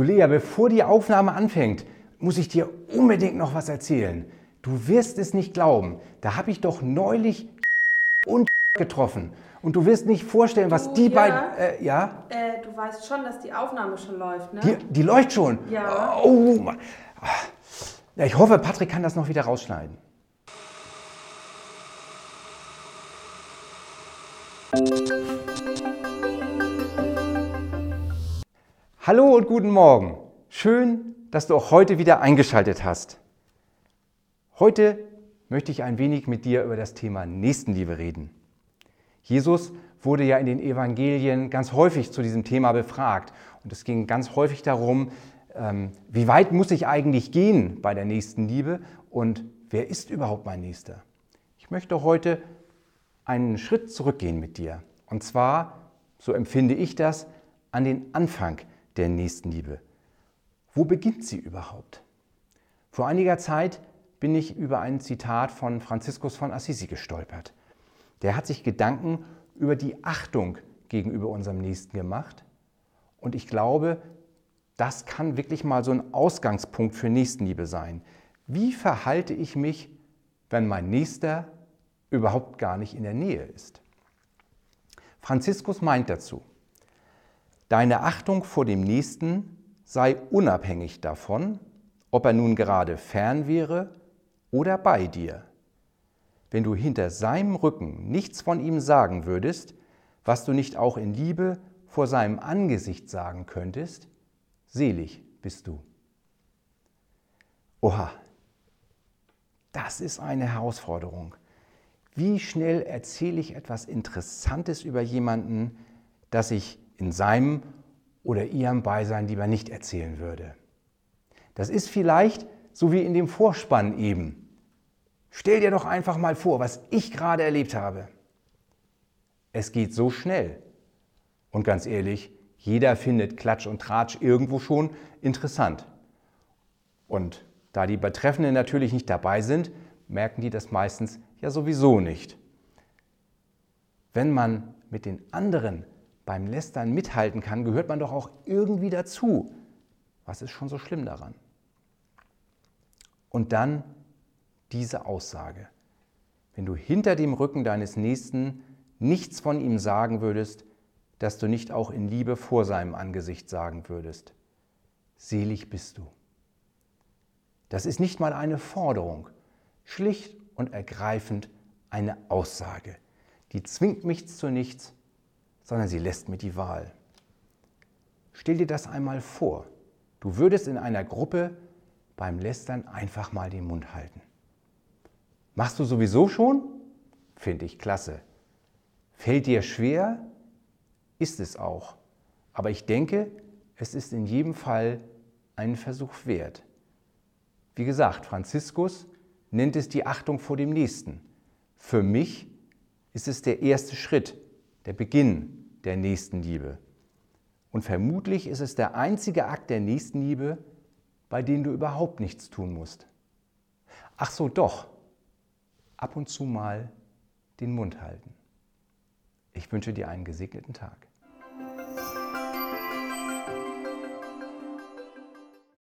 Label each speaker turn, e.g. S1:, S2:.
S1: Du Lea, bevor die Aufnahme anfängt, muss ich dir unbedingt noch was erzählen. Du wirst es nicht glauben. Da habe ich doch neulich und getroffen. Und du wirst nicht vorstellen, was
S2: Du,
S1: die
S2: ja.
S1: beiden. Äh, ja?
S2: Äh, du weißt schon, dass die Aufnahme schon läuft, ne?
S1: Die, die läuft schon.
S2: Ja.
S1: Oh, ja, ich hoffe, Patrick kann das noch wieder rausschneiden. Hallo und guten Morgen. Schön, dass du auch heute wieder eingeschaltet hast. Heute möchte ich ein wenig mit dir über das Thema Nächstenliebe reden. Jesus wurde ja in den Evangelien ganz häufig zu diesem Thema befragt. Und es ging ganz häufig darum, ähm, wie weit muss ich eigentlich gehen bei der Nächstenliebe und wer ist überhaupt mein Nächster? Ich möchte heute einen Schritt zurückgehen mit dir. Und zwar, so empfinde ich das, an den Anfang der Nächstenliebe. Wo beginnt sie überhaupt? Vor einiger Zeit bin ich über ein Zitat von Franziskus von Assisi gestolpert. Der hat sich Gedanken über die Achtung gegenüber unserem Nächsten gemacht. Und ich glaube, das kann wirklich mal so ein Ausgangspunkt für Nächstenliebe sein. Wie verhalte ich mich, wenn mein Nächster überhaupt gar nicht in der Nähe ist? Franziskus meint dazu, deine Achtung vor dem Nächsten sei unabhängig davon, ob er nun gerade fern wäre oder bei dir. Wenn du hinter seinem Rücken nichts von ihm sagen würdest, was du nicht auch in Liebe vor seinem Angesicht sagen könntest, selig bist du. Oha, das ist eine Herausforderung. Wie schnell erzähle ich etwas Interessantes über jemanden, das ich in seinem oder ihrem Beisein lieber nicht erzählen würde? Das ist vielleicht so wie in dem Vorspann eben. Stell dir doch einfach mal vor, was ich gerade erlebt habe. Es geht so schnell. Und ganz ehrlich, jeder findet Klatsch und Tratsch irgendwo schon interessant. Und da die Betreffenden natürlich nicht dabei sind, merken die das meistens ja sowieso nicht. Wenn man mit den anderen beim Lästern mithalten kann, gehört man doch auch irgendwie dazu. Was ist schon so schlimm daran? Und dann diese Aussage. Wenn du hinter dem Rücken deines Nächsten nichts von ihm sagen würdest, dass du nicht auch in Liebe vor seinem Angesicht sagen würdest. Selig bist du. Das ist nicht mal eine Forderung, schlicht und ergreifend eine Aussage. Die zwingt mich zu nichts, sondern sie lässt mir die Wahl. Stell dir das einmal vor. Du würdest in einer Gruppe beim Lästern einfach mal den Mund halten. Machst du sowieso schon? Finde ich klasse. Fällt dir schwer? Ist es auch. Aber ich denke, es ist in jedem Fall einen Versuch wert. Wie gesagt, Franziskus nennt es die Achtung vor dem Nächsten. Für mich ist es der erste Schritt, der Beginn der Nächstenliebe. Und vermutlich ist es der einzige Akt der Nächstenliebe, bei dem du überhaupt nichts tun musst. Ach so, doch. Ab und zu mal den Mund halten. Ich wünsche dir einen gesegneten Tag.